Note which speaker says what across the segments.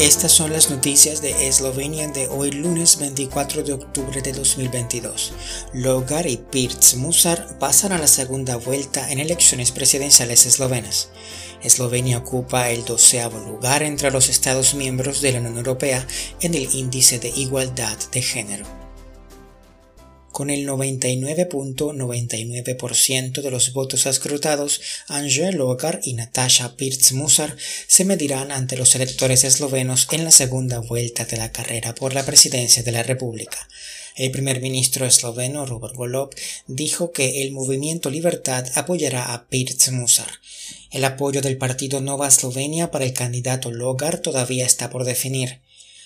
Speaker 1: Estas son las noticias de Eslovenia de hoy lunes 24 de octubre de 2022. Logar y Pirc Musar pasan a la segunda vuelta en elecciones presidenciales eslovenas. Eslovenia ocupa el doceavo lugar entre los Estados miembros de la Unión Europea en el índice de igualdad de género con el 99.99% de los votos escrutados, Angel Logar y Natasha Pirc-Musar se medirán ante los electores eslovenos en la segunda vuelta de la carrera por la presidencia de la República. El primer ministro esloveno Robert Golob dijo que el movimiento Libertad apoyará a Pirc-Musar. El apoyo del partido Nova Eslovenia para el candidato Logar todavía está por definir.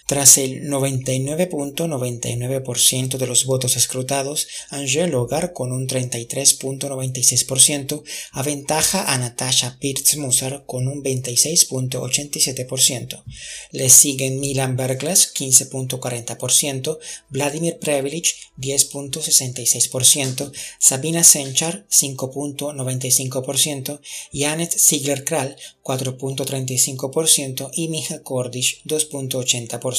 Speaker 1: Tras el 99.99% de los votos escrutados, Angel Hogar con un 33.96% aventaja a Natasha Pirtz-Musar con un 26.87%. Le siguen Milan Berglas 15.40%, Vladimir Prevelich 10.66%, Sabina Senchar 5.95%, Janet Ziegler-Kral 4.35% y Mija Kordish 2.80%.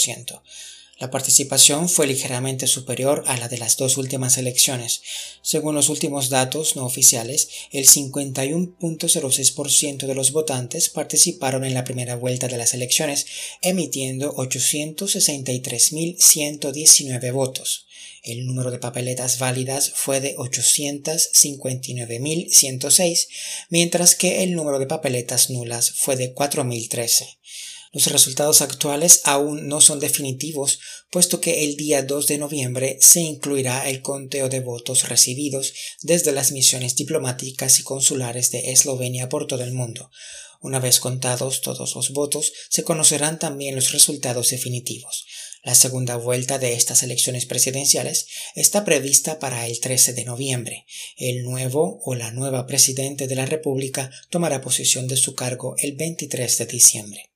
Speaker 1: La participación fue ligeramente superior a la de las dos últimas elecciones. Según los últimos datos no oficiales, el 51.06% de los votantes participaron en la primera vuelta de las elecciones, emitiendo 863.119 votos. El número de papeletas válidas fue de 859.106, mientras que el número de papeletas nulas fue de 4.013. Los resultados actuales aún no son definitivos, puesto que el día 2 de noviembre se incluirá el conteo de votos recibidos desde las misiones diplomáticas y consulares de Eslovenia por todo el mundo. Una vez contados todos los votos, se conocerán también los resultados definitivos. La segunda vuelta de estas elecciones presidenciales está prevista para el 13 de noviembre. El nuevo o la nueva presidente de la República tomará posesión de su cargo el 23 de diciembre.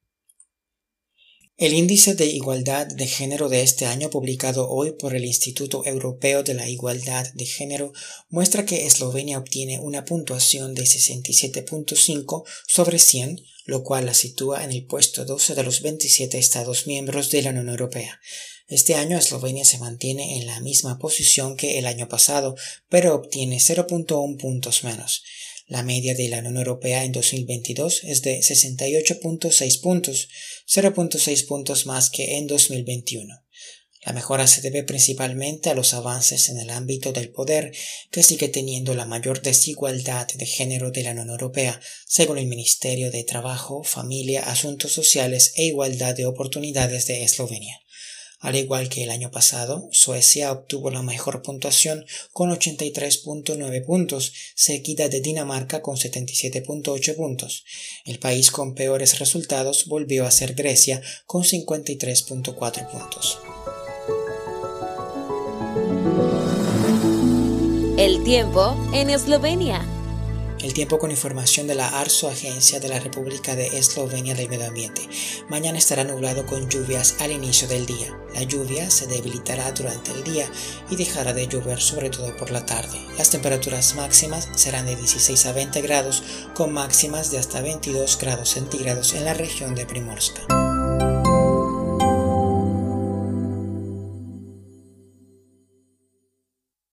Speaker 1: El índice de igualdad de género de este año publicado hoy por el Instituto Europeo de la Igualdad de Género muestra que Eslovenia obtiene una puntuación de 67.5 sobre 100, lo cual la sitúa en el puesto 12 de los 27 Estados miembros de la Unión Europea. Este año Eslovenia se mantiene en la misma posición que el año pasado, pero obtiene 0.1 puntos menos. La media de la Unión Europea en 2022 es de 68.6 puntos, 0.6 puntos más que en 2021. La mejora se debe principalmente a los avances en el ámbito del poder, que sigue teniendo la mayor desigualdad de género de la Unión Europea, según el Ministerio de Trabajo, Familia, Asuntos Sociales e Igualdad de Oportunidades de Eslovenia. Al igual que el año pasado, Suecia obtuvo la mejor puntuación con 83.9 puntos, seguida de Dinamarca con 77.8 puntos. El país con peores resultados volvió a ser Grecia con 53.4 puntos.
Speaker 2: El tiempo en Eslovenia.
Speaker 1: El tiempo con información de la ARSO, Agencia de la República de Eslovenia del Medio Ambiente. Mañana estará nublado con lluvias al inicio del día. La lluvia se debilitará durante el día y dejará de llover sobre todo por la tarde. Las temperaturas máximas serán de 16 a 20 grados con máximas de hasta 22 grados centígrados en la región de Primorska.